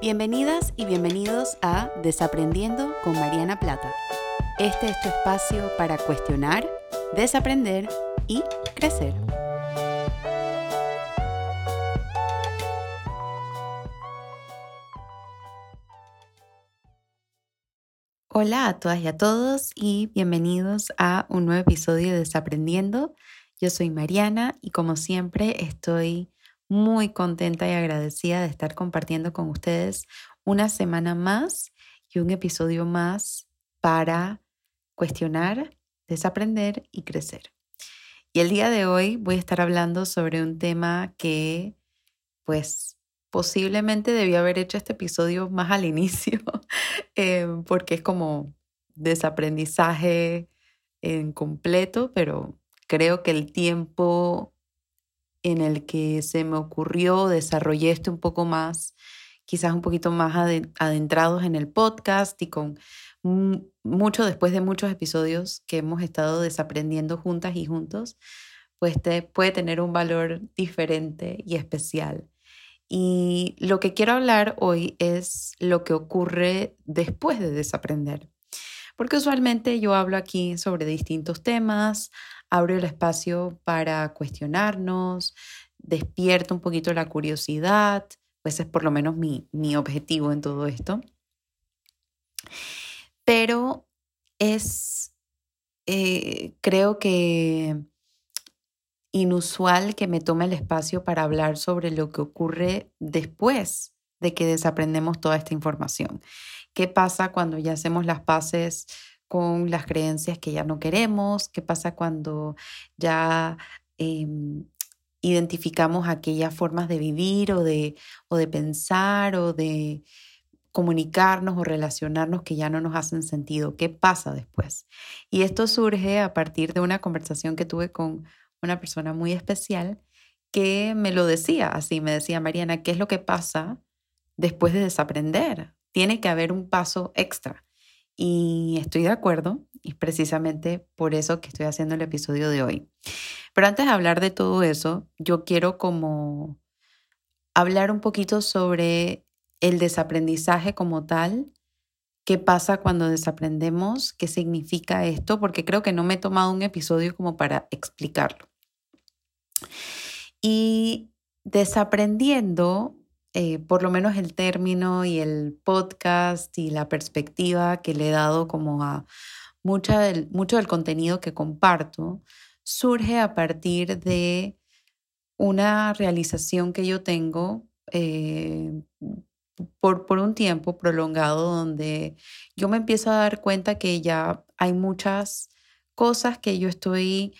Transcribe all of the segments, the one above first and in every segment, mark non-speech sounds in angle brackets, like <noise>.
Bienvenidas y bienvenidos a Desaprendiendo con Mariana Plata. Este es tu espacio para cuestionar, desaprender y crecer. Hola a todas y a todos y bienvenidos a un nuevo episodio de Desaprendiendo. Yo soy Mariana y como siempre estoy muy contenta y agradecida de estar compartiendo con ustedes una semana más y un episodio más para cuestionar, desaprender y crecer. Y el día de hoy voy a estar hablando sobre un tema que pues posiblemente debía haber hecho este episodio más al inicio, <laughs> eh, porque es como desaprendizaje en completo, pero creo que el tiempo en el que se me ocurrió, desarrollé esto un poco más, quizás un poquito más adentrados en el podcast y con mucho después de muchos episodios que hemos estado desaprendiendo juntas y juntos, pues te, puede tener un valor diferente y especial. Y lo que quiero hablar hoy es lo que ocurre después de desaprender. Porque usualmente yo hablo aquí sobre distintos temas, abro el espacio para cuestionarnos, despierto un poquito la curiosidad, pues es por lo menos mi, objetivo en todo esto. Pero es, eh, creo que inusual que me tome el espacio para hablar sobre lo que ocurre después de que desaprendemos toda esta información. ¿Qué pasa cuando ya hacemos las paces con las creencias que ya no queremos, qué pasa cuando ya em, identificamos aquellas formas de vivir o de, o de pensar o de comunicarnos o relacionarnos que ya no nos hacen sentido. ¿Qué pasa después? Y esto surge a partir de una conversación que tuve con una persona muy especial que me lo decía así, me decía, Mariana, ¿qué es lo que pasa después de desaprender? Tiene que haber un paso extra. Y estoy de acuerdo y precisamente por eso que estoy haciendo el episodio de hoy. Pero antes de hablar de todo eso, yo quiero como hablar un poquito sobre el desaprendizaje como tal, qué pasa cuando desaprendemos, qué significa esto, porque creo que no me he tomado un episodio como para explicarlo. Y desaprendiendo eh, por lo menos el término y el podcast y la perspectiva que le he dado como a mucha del, mucho del contenido que comparto, surge a partir de una realización que yo tengo eh, por, por un tiempo prolongado donde yo me empiezo a dar cuenta que ya hay muchas cosas que yo estoy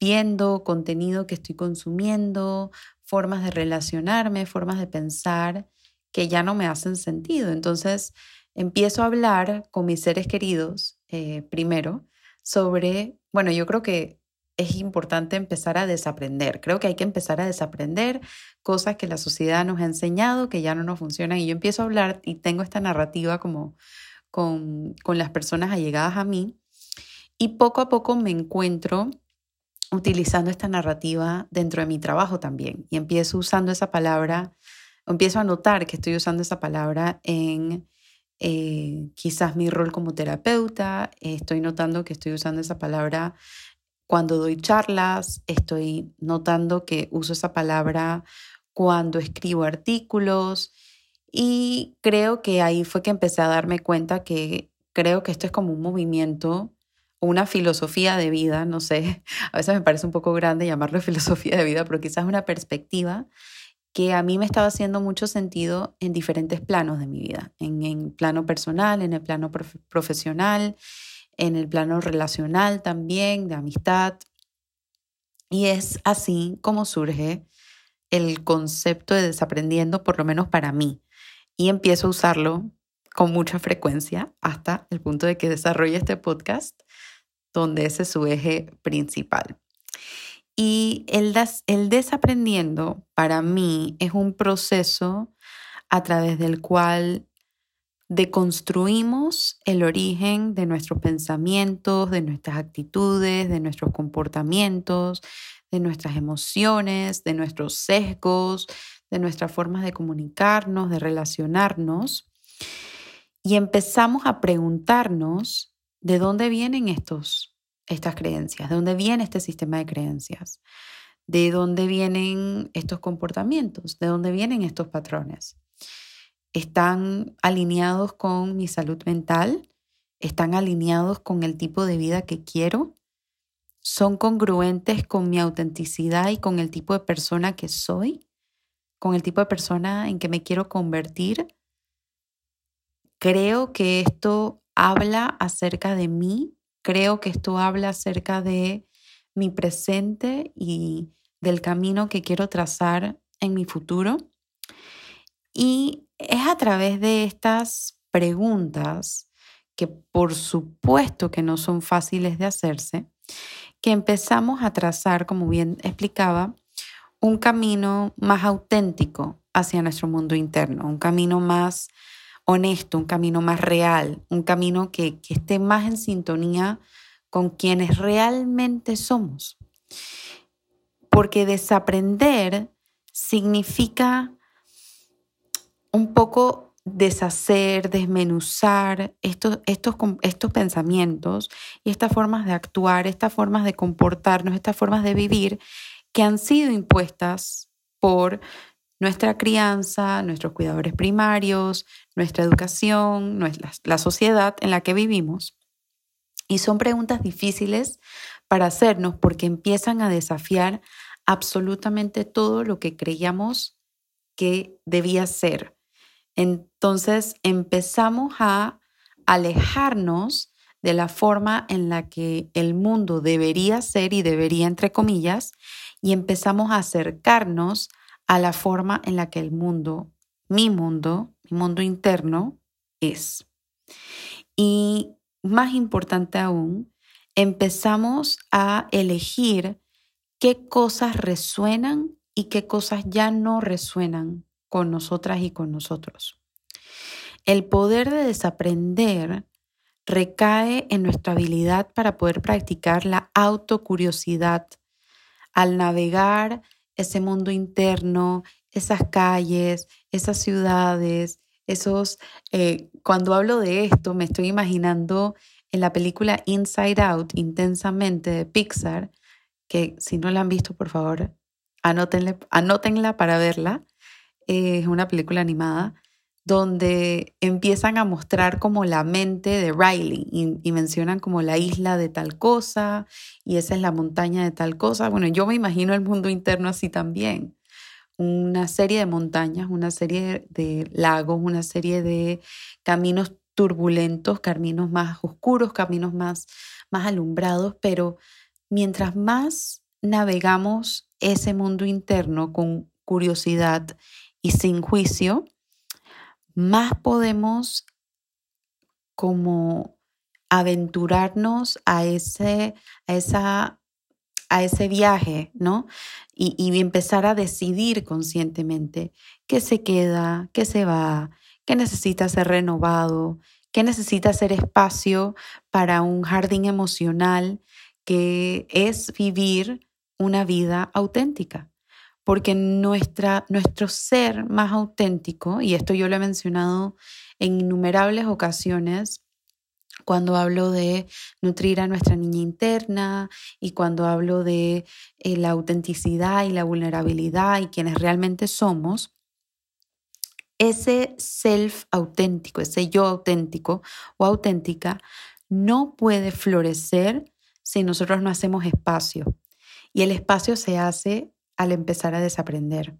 viendo, contenido que estoy consumiendo, formas de relacionarme, formas de pensar que ya no me hacen sentido. Entonces empiezo a hablar con mis seres queridos eh, primero sobre, bueno, yo creo que es importante empezar a desaprender. Creo que hay que empezar a desaprender cosas que la sociedad nos ha enseñado que ya no nos funcionan. Y yo empiezo a hablar y tengo esta narrativa como con, con las personas allegadas a mí. Y poco a poco me encuentro utilizando esta narrativa dentro de mi trabajo también. Y empiezo usando esa palabra, empiezo a notar que estoy usando esa palabra en eh, quizás mi rol como terapeuta, estoy notando que estoy usando esa palabra cuando doy charlas, estoy notando que uso esa palabra cuando escribo artículos. Y creo que ahí fue que empecé a darme cuenta que creo que esto es como un movimiento una filosofía de vida, no sé, <laughs> a veces me parece un poco grande llamarlo <laughs> filosofía de vida, pero quizás una perspectiva que a mí me estaba haciendo mucho sentido en diferentes planos de mi vida, en el plano personal, en el plano profesional, en el plano relacional también, de amistad. Y es así como surge el concepto de desaprendiendo, por lo menos para mí. Y empiezo a usarlo con mucha frecuencia hasta el punto de que desarrolle este podcast donde ese es su eje principal. Y el, el desaprendiendo para mí es un proceso a través del cual deconstruimos el origen de nuestros pensamientos, de nuestras actitudes, de nuestros comportamientos, de nuestras emociones, de nuestros sesgos, de nuestras formas de comunicarnos, de relacionarnos, y empezamos a preguntarnos de dónde vienen estos, estas creencias, de dónde viene este sistema de creencias, de dónde vienen estos comportamientos, de dónde vienen estos patrones. ¿Están alineados con mi salud mental? ¿Están alineados con el tipo de vida que quiero? ¿Son congruentes con mi autenticidad y con el tipo de persona que soy? ¿Con el tipo de persona en que me quiero convertir? Creo que esto habla acerca de mí, creo que esto habla acerca de mi presente y del camino que quiero trazar en mi futuro. Y es a través de estas preguntas, que por supuesto que no son fáciles de hacerse, que empezamos a trazar, como bien explicaba, un camino más auténtico hacia nuestro mundo interno, un camino más honesto, un camino más real, un camino que, que esté más en sintonía con quienes realmente somos. Porque desaprender significa un poco deshacer, desmenuzar estos, estos, estos pensamientos y estas formas de actuar, estas formas de comportarnos, estas formas de vivir que han sido impuestas por nuestra crianza, nuestros cuidadores primarios, nuestra educación, nuestra, la sociedad en la que vivimos. Y son preguntas difíciles para hacernos porque empiezan a desafiar absolutamente todo lo que creíamos que debía ser entonces empezamos a alejarnos de la forma en la que el mundo debería ser y debería, entre comillas, y empezamos a acercarnos a la forma en la que el mundo, mi mundo, mi mundo interno, es. Y más importante aún, empezamos a elegir qué cosas resuenan y qué cosas ya no resuenan con nosotras y con nosotros. El poder de desaprender recae en nuestra habilidad para poder practicar la autocuriosidad al navegar ese mundo interno, esas calles, esas ciudades, esos... Eh, cuando hablo de esto, me estoy imaginando en la película Inside Out, intensamente de Pixar, que si no la han visto, por favor, anótenla para verla. Es una película animada donde empiezan a mostrar como la mente de Riley y, mencionan como la isla de tal cosa y esa es la montaña de tal cosa. Bueno, yo me imagino el mundo interno así también. Una serie de montañas, una serie de lagos, una serie de caminos turbulentos, caminos más oscuros, caminos más, más alumbrados, pero mientras más navegamos ese mundo interno con curiosidad y sin juicio, más podemos como aventurarnos a ese, a esa, a ese viaje, ¿no? Y, y empezar a decidir conscientemente qué se queda, qué se va, qué necesita ser renovado, qué necesita ser espacio para un jardín emocional que es vivir una vida auténtica porque nuestra, nuestro ser más auténtico, y esto yo lo he mencionado en innumerables ocasiones, cuando hablo de nutrir a nuestra niña interna y cuando hablo de eh, la autenticidad y la vulnerabilidad y quienes realmente somos, ese self auténtico, ese yo auténtico o auténtica, no puede florecer si nosotros no hacemos espacio. Y el espacio se hace al empezar a desaprender.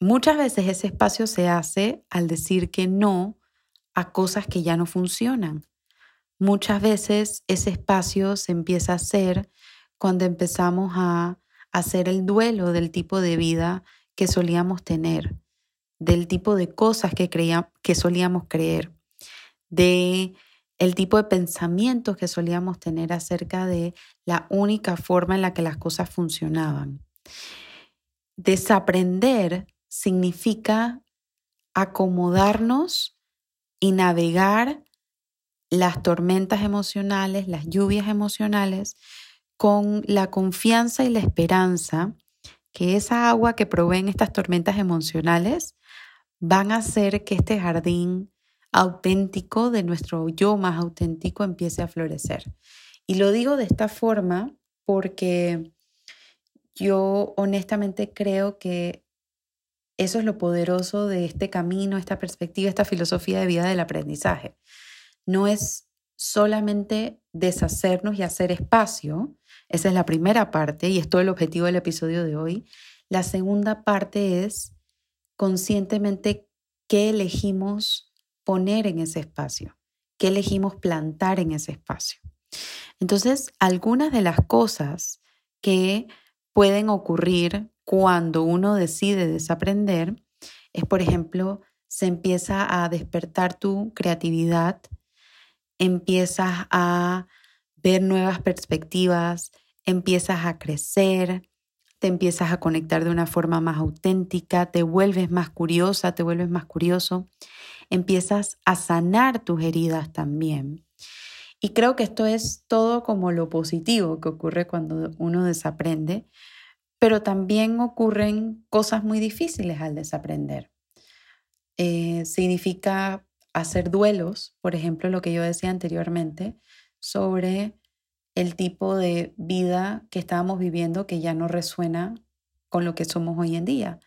Muchas veces ese espacio se hace al decir que no a cosas que ya no funcionan. Muchas veces ese espacio se empieza a hacer cuando empezamos a hacer el duelo del tipo de vida que solíamos tener, del tipo de cosas que, creíamos, que solíamos creer, de el tipo de pensamientos que solíamos tener acerca de la única forma en la que las cosas funcionaban. Desaprender significa acomodarnos y navegar las tormentas emocionales, las lluvias emocionales, con la confianza y la esperanza que esa agua que proveen estas tormentas emocionales van a hacer que este jardín auténtico de nuestro yo más auténtico empiece a florecer. Y lo digo de esta forma porque yo honestamente creo que eso es lo poderoso de este camino, esta perspectiva, esta filosofía de vida del aprendizaje. No es solamente deshacernos y hacer espacio, esa es la primera parte y es todo el objetivo del episodio de hoy. La segunda parte es conscientemente qué elegimos poner en ese espacio, qué elegimos plantar en ese espacio. Entonces, algunas de las cosas que pueden ocurrir cuando uno decide desaprender es, por ejemplo, se empieza a despertar tu creatividad, empiezas a ver nuevas perspectivas, empiezas a crecer, te empiezas a conectar de una forma más auténtica, te vuelves más curiosa, te vuelves más curioso, empiezas a sanar tus heridas también. Y creo que esto es todo como lo positivo que ocurre cuando uno desaprende, pero también ocurren cosas muy difíciles al desaprender. Eh, significa hacer duelos, por ejemplo, lo que yo decía anteriormente, sobre el tipo de vida que estábamos viviendo que ya no resuena con lo que somos hoy en día.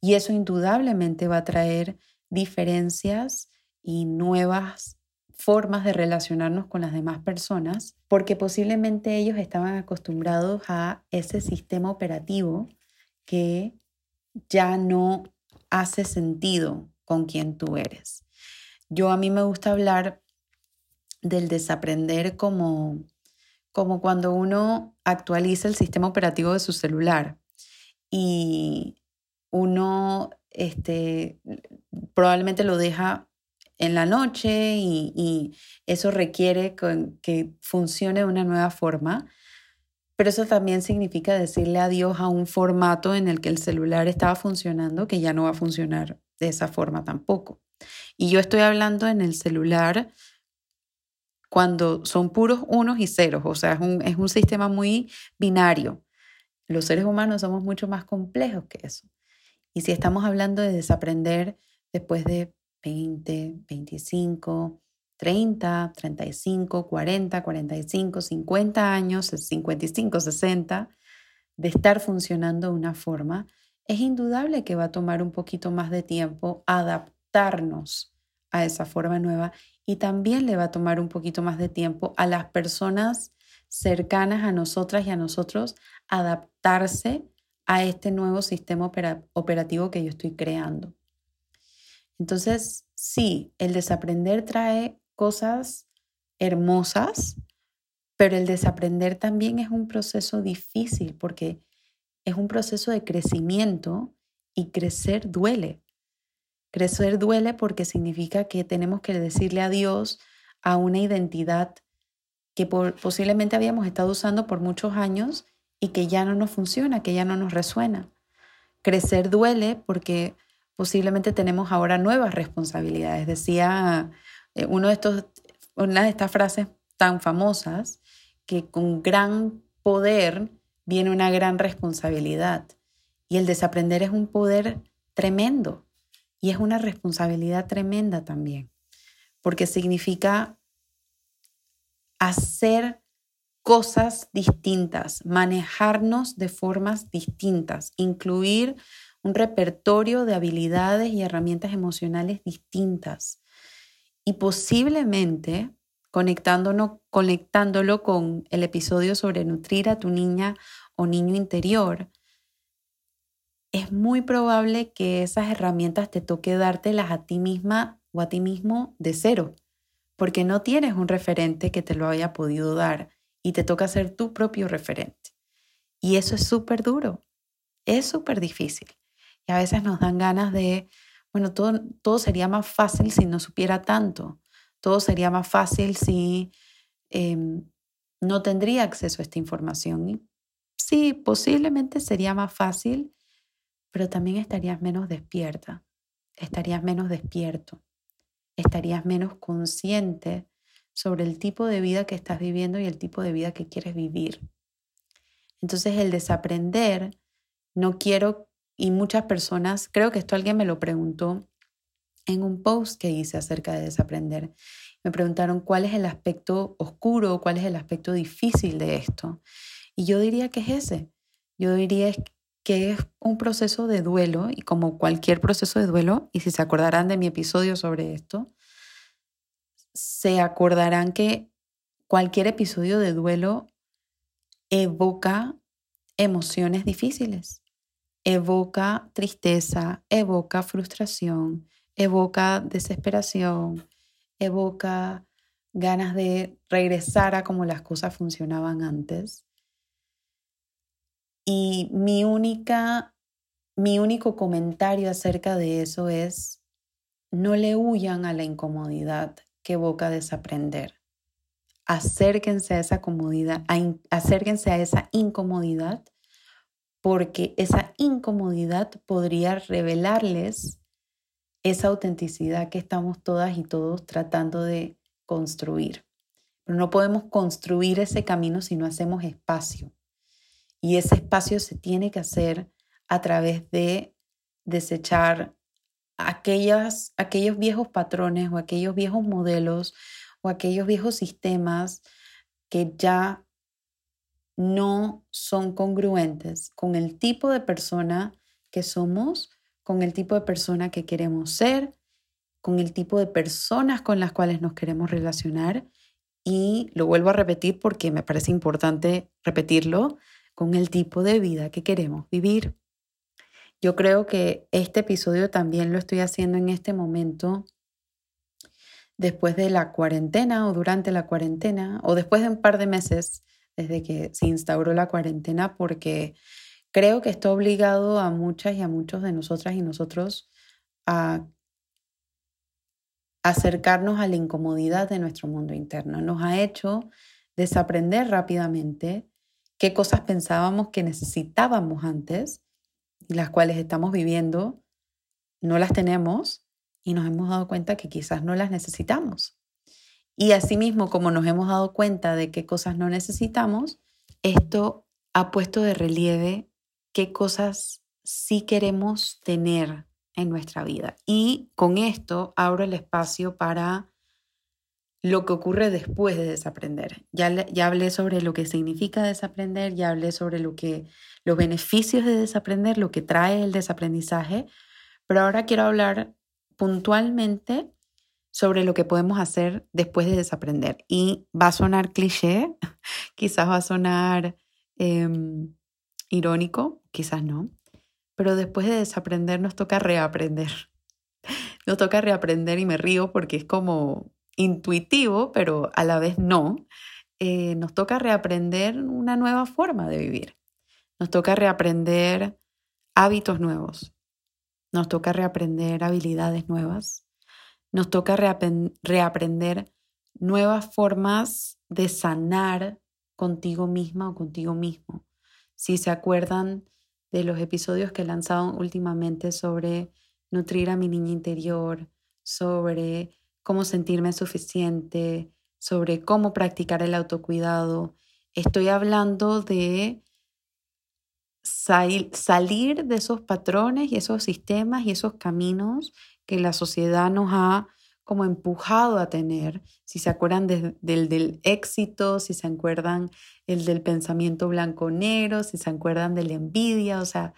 Y eso indudablemente va a traer diferencias y nuevas formas de relacionarnos con las demás personas, porque posiblemente ellos estaban acostumbrados a ese sistema operativo que ya no hace sentido con quien tú eres. Yo a mí me gusta hablar del desaprender como, como cuando uno actualiza el sistema operativo de su celular y uno este, probablemente lo deja en la noche y, eso requiere que funcione de una nueva forma. Pero eso también significa decirle adiós a un formato en el que el celular estaba funcionando que ya no va a funcionar de esa forma tampoco. Y yo estoy hablando en el celular cuando son puros unos y ceros, o sea, es un, es un sistema muy binario. Los seres humanos somos mucho más complejos que eso. Y si estamos hablando de desaprender después de 20, 25, 30, 35, 40, 45, 50 años, 55, 60, de estar funcionando de una forma, es indudable que va a tomar un poquito más de tiempo adaptarnos a esa forma nueva y también le va a tomar un poquito más de tiempo a las personas cercanas a nosotras y a nosotros adaptarse a este nuevo sistema operativo que yo estoy creando. Entonces, sí, el desaprender trae cosas hermosas, pero el desaprender también es un proceso difícil porque es un proceso de crecimiento y crecer duele. Crecer duele porque significa que tenemos que decirle adiós a una identidad que posiblemente habíamos estado usando por muchos años y que ya no nos funciona, que ya no nos resuena. Crecer duele porque posiblemente tenemos ahora nuevas responsabilidades. Decía eh, uno de estos, una de estas frases tan famosas que con gran poder viene una gran responsabilidad. Y el desaprender es un poder tremendo. Y es una responsabilidad tremenda también, porque significa hacer cosas distintas, manejarnos de formas distintas, incluir un repertorio de habilidades y herramientas emocionales distintas. Y posiblemente conectándolo con el episodio sobre nutrir a tu niña o niño interior, es muy probable que esas herramientas te toque dártelas a ti misma o a ti mismo de cero, porque no tienes un referente que te lo haya podido dar y te toca ser tu propio referente. Y eso es súper duro, es súper difícil. Y a veces nos dan ganas de, bueno, todo, todo sería más fácil si no supiera tanto, todo sería más fácil si em, no tendría acceso a esta información. Y sí, posiblemente sería más fácil pero también estarías menos despierta, estarías menos despierto, estarías menos consciente sobre el tipo de vida que estás viviendo y el tipo de vida que quieres vivir. Entonces el desaprender no quiero, y muchas personas, creo que esto alguien me lo preguntó en un post que hice acerca de desaprender. Me preguntaron cuál es el aspecto oscuro, cuál es el aspecto difícil de esto. Y yo diría que es ese. Yo diría que es un proceso de duelo y como cualquier proceso de duelo, y si se acordarán de mi episodio sobre esto, se acordarán que cualquier episodio de duelo evoca emociones difíciles, evoca tristeza, evoca frustración, evoca desesperación, evoca ganas de regresar a como las cosas funcionaban antes. Y mi única, mi único comentario acerca de eso es, no le huyan a la incomodidad que evoca desaprender. Acérquense a esa comodidad, acérquense a esa incomodidad, porque esa incomodidad podría revelarles esa autenticidad que estamos todas y todos tratando de construir. Pero no podemos construir ese camino si no hacemos espacio. Y ese espacio se tiene que hacer a través de desechar aquellas, aquellos viejos patrones o aquellos viejos modelos o aquellos viejos sistemas que ya no son congruentes con el tipo de persona que somos, con el tipo de persona que queremos ser, con el tipo de personas con las cuales nos queremos relacionar. Y lo vuelvo a repetir porque me parece importante repetirlo, con el tipo de vida que queremos vivir. Yo creo que este episodio también lo estoy haciendo en este momento después de la cuarentena o durante la cuarentena o después de un par de meses desde que se instauró la cuarentena porque creo que está obligado a muchas y a muchos de nosotras y nosotros a acercarnos a la incomodidad de nuestro mundo interno. Nos ha hecho desaprender rápidamente qué cosas pensábamos que necesitábamos antes las cuales estamos viviendo, no las tenemos y nos hemos dado cuenta que quizás no las necesitamos. Y asimismo, como nos hemos dado cuenta de qué cosas no necesitamos, esto ha puesto de relieve qué cosas sí queremos tener en nuestra vida. Y con esto abro el espacio para lo que ocurre después de desaprender. Ya, ya hablé sobre lo que significa desaprender, ya hablé sobre lo que, los beneficios de desaprender, lo que trae el desaprendizaje, pero ahora quiero hablar puntualmente sobre lo que podemos hacer después de desaprender. Y va a sonar cliché, <laughs> quizás va a sonar em, irónico, quizás no, pero después de desaprender nos toca reaprender. <laughs> Nos toca reaprender y me río porque es como intuitivo, pero a la vez no, eh, nos toca reaprender una nueva forma de vivir. Nos toca reaprender hábitos nuevos. Nos toca reaprender habilidades nuevas. Nos toca reaprender nuevas formas de sanar contigo misma o contigo mismo. Si se acuerdan de los episodios que he lanzado últimamente sobre nutrir a mi niña interior, sobre cómo sentirme suficiente, sobre cómo practicar el autocuidado. Estoy hablando de salir de esos patrones y esos sistemas y esos caminos que la sociedad nos ha como empujado a tener. Si se acuerdan del, del éxito, si se acuerdan el del pensamiento blanco-negro, si se acuerdan de la envidia, o sea,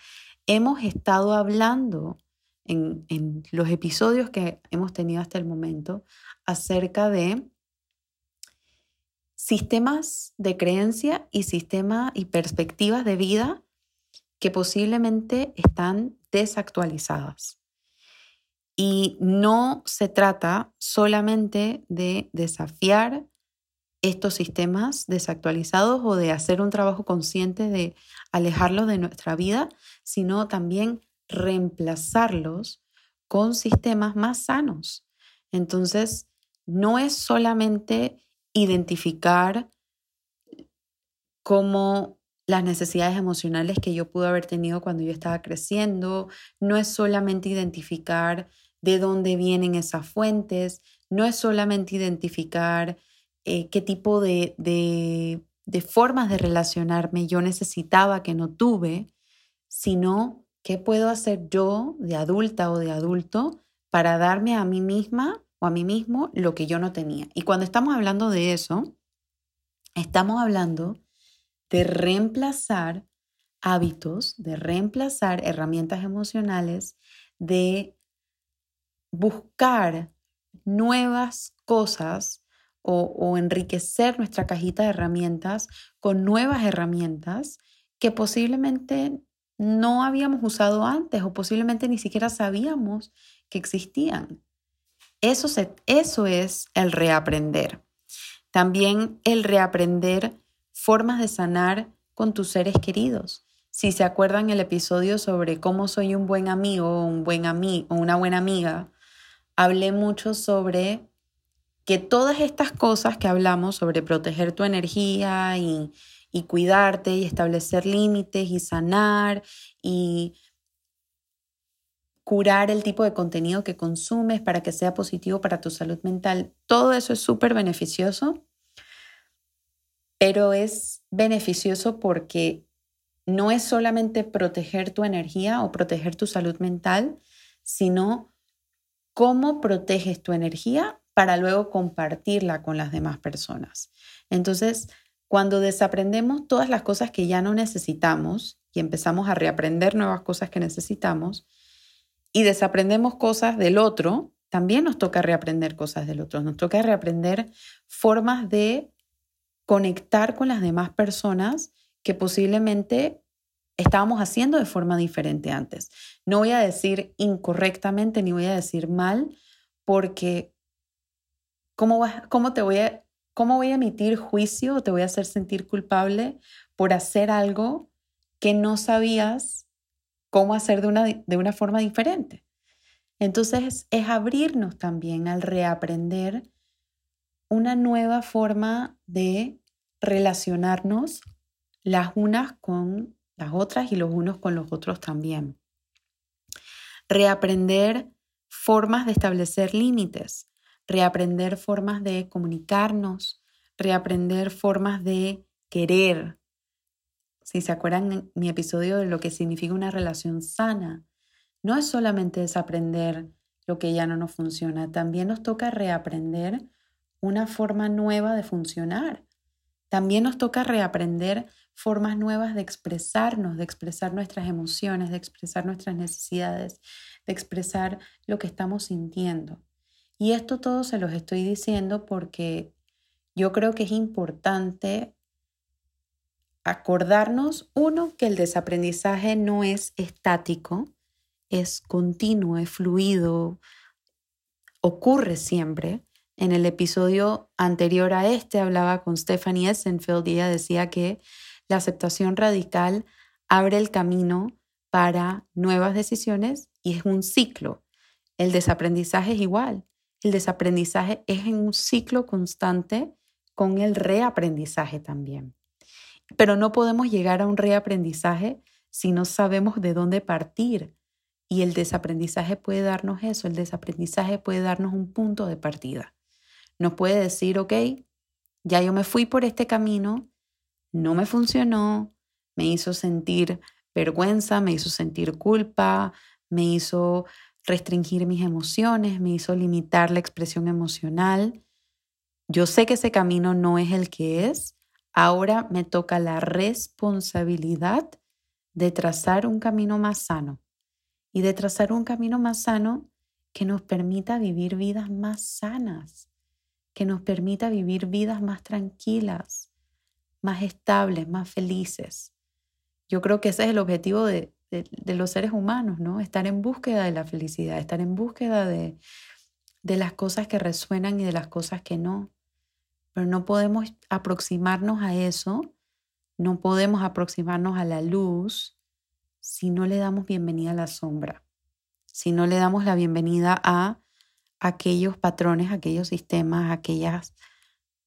hemos estado hablando en, los episodios que hemos tenido hasta el momento acerca de sistemas de creencia y sistemas y perspectivas de vida que posiblemente están desactualizadas. Y no se trata solamente de desafiar estos sistemas desactualizados o de hacer un trabajo consciente de alejarlos de nuestra vida, sino también reemplazarlos con sistemas más sanos. Entonces, no es solamente identificar cómo las necesidades emocionales que yo pude haber tenido cuando yo estaba creciendo, no es solamente identificar de dónde vienen esas fuentes, no es solamente identificar eh, qué tipo de, de formas de relacionarme yo necesitaba que no tuve, sino qué puedo hacer yo de adulta o de adulto para darme a mí misma o a mí mismo lo que yo no tenía. Y cuando estamos hablando de eso, estamos hablando de reemplazar hábitos, de reemplazar herramientas emocionales, de buscar nuevas cosas o, enriquecer nuestra cajita de herramientas con nuevas herramientas que posiblemente no habíamos usado antes o posiblemente ni siquiera sabíamos que existían. Eso, eso es el reaprender. También el reaprender formas de sanar con tus seres queridos. Si se acuerdan el episodio sobre cómo soy un buen amigo o un buen amigo o una buena amiga, hablé mucho sobre que todas estas cosas que hablamos sobre proteger tu energía y, y cuidarte y establecer límites y sanar y curar el tipo de contenido que consumes para que sea positivo para tu salud mental, todo eso es súper beneficioso, pero es beneficioso porque no es solamente proteger tu energía o proteger tu salud mental, sino cómo proteges tu energía para luego compartirla con las demás personas. Entonces, cuando desaprendemos todas las cosas que ya no necesitamos y empezamos a reaprender nuevas cosas que necesitamos y desaprendemos cosas del otro, también nos toca reaprender cosas del otro. Nos toca reaprender formas de conectar con las demás personas que posiblemente estábamos haciendo de forma diferente antes. No voy a decir incorrectamente ni voy a decir mal, porque ¿cómo, cómo te voy a, cómo voy a emitir juicio o te voy a hacer sentir culpable por hacer algo que no sabías cómo hacer de una, de una forma diferente? Entonces es abrirnos también al reaprender una nueva forma de relacionarnos las unas con las otras y los unos con los otros también. Reaprender formas de establecer límites, reaprender formas de comunicarnos, reaprender formas de querer. Si se acuerdan mi episodio de lo que significa una relación sana, no es solamente desaprender lo que ya no nos funciona, también nos toca reaprender una forma nueva de funcionar. También nos toca reaprender formas nuevas de expresarnos, de expresar nuestras emociones, de expresar nuestras necesidades, de expresar lo que estamos sintiendo. Y esto todo se los estoy diciendo porque yo creo que es importante acordarnos, uno, que el desaprendizaje no es estático, es continuo, es fluido, ocurre siempre. En el episodio anterior a este hablaba con Stephanie Essenfeld y ella decía que la aceptación radical abre el camino para nuevas decisiones y es un ciclo. El desaprendizaje es igual. El desaprendizaje es en un ciclo constante con el reaprendizaje también. Pero no podemos llegar a un reaprendizaje si no sabemos de dónde partir. Y el desaprendizaje puede darnos eso, el desaprendizaje puede darnos un punto de partida. Nos puede decir, ok, ya yo me fui por este camino, no me funcionó, me hizo sentir vergüenza, me hizo sentir culpa, me hizo restringir mis emociones, me hizo limitar la expresión emocional. Yo sé que ese camino no es el que es. Ahora me toca la responsabilidad de trazar un camino más sano y de trazar un camino más sano que nos permita vivir vidas más sanas, que nos permita vivir vidas más tranquilas, más estables, más felices. Yo creo que ese es el objetivo de, los seres humanos, ¿no? Estar en búsqueda de la felicidad, estar en búsqueda de, de las cosas que resuenan y de las cosas que no. Pero no podemos aproximarnos a eso, no podemos aproximarnos a la luz si no le damos bienvenida a la sombra, si no le damos la bienvenida a aquellos patrones, aquellos sistemas, aquellas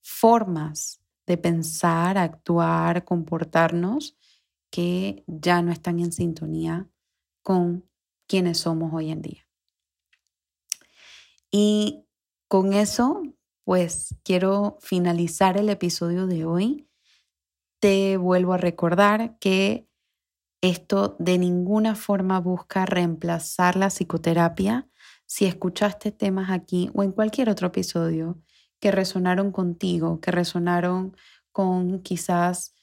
formas de pensar, actuar, comportarnos que ya no están en sintonía con quienes somos hoy en día. Y con eso, pues quiero finalizar el episodio de hoy. Te vuelvo a recordar que Esto de ninguna forma busca reemplazar la psicoterapia. Si escuchaste temas aquí o en cualquier otro episodio que resonaron contigo, que resonaron con quizás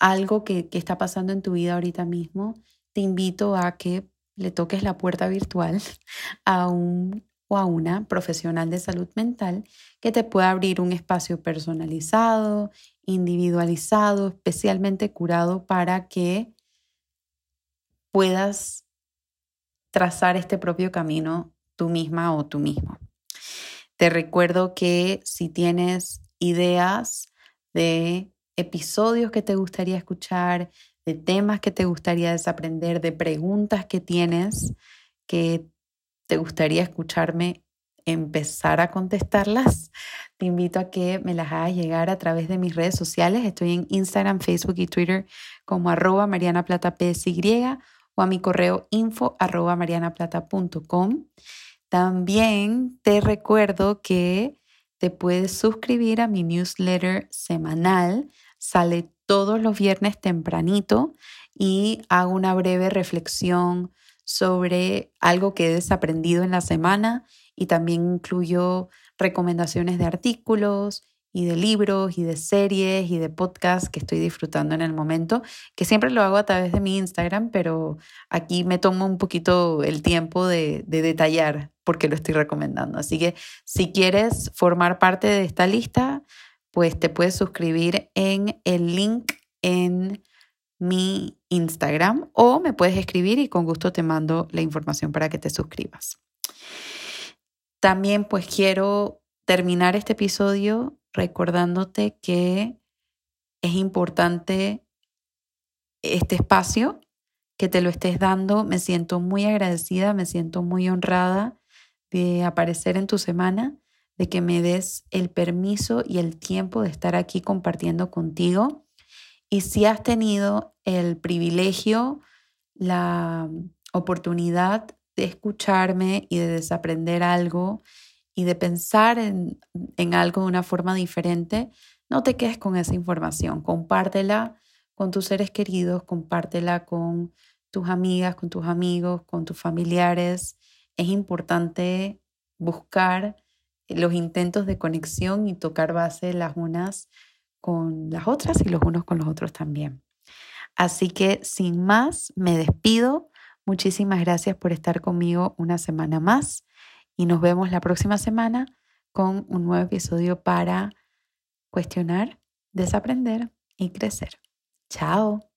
algo que, está pasando en tu vida ahorita mismo, te invito a que le toques la puerta virtual <laughs> a un o a una profesional de salud mental que te pueda abrir un espacio personalizado, individualizado, especialmente curado para que puedas trazar este propio camino tú misma o tú mismo. Te recuerdo que si tienes ideas de episodios que te gustaría escuchar, de temas que te gustaría desaprender, de preguntas que tienes que te gustaría escucharme empezar a contestarlas, te invito a que me las hagas llegar a través de mis redes sociales. Estoy en Instagram, Facebook y Twitter como arroba marianaplata.psy o a mi correo info arroba marianaplata.com. También te recuerdo que te puedes suscribir a mi newsletter semanal. Sale todos los viernes tempranito y hago una breve reflexión sobre algo que he desaprendido en la semana y también incluyo recomendaciones de artículos y de libros y de series y de podcasts que estoy disfrutando en el momento, que siempre lo hago a través de mi Instagram, pero aquí me tomo un poquito el tiempo de, de detallar porque lo estoy recomendando. Así que si quieres formar parte de esta lista, pues te puedes suscribir en el link en mi Instagram o me puedes escribir y con gusto te mando la información para que te suscribas. También pues quiero terminar este episodio recordándote que es importante este espacio, que te lo estés dando. Me siento muy agradecida, me siento muy honrada de aparecer en tu semana, de que me des el permiso y el tiempo de estar aquí compartiendo contigo. Y si has tenido el privilegio, la oportunidad de escucharme y de desaprender algo y de pensar en, algo de una forma diferente, no te quedes con esa información. Compártela con tus seres queridos, compártela con tus amigas, con tus amigos, con tus familiares. Es importante buscar los intentos de conexión y tocar base las unas con las otras y los unos con los otros también. Así que sin más, me despido. Muchísimas gracias por estar conmigo una semana más y nos vemos la próxima semana con un nuevo episodio para cuestionar, desaprender y crecer. Chao.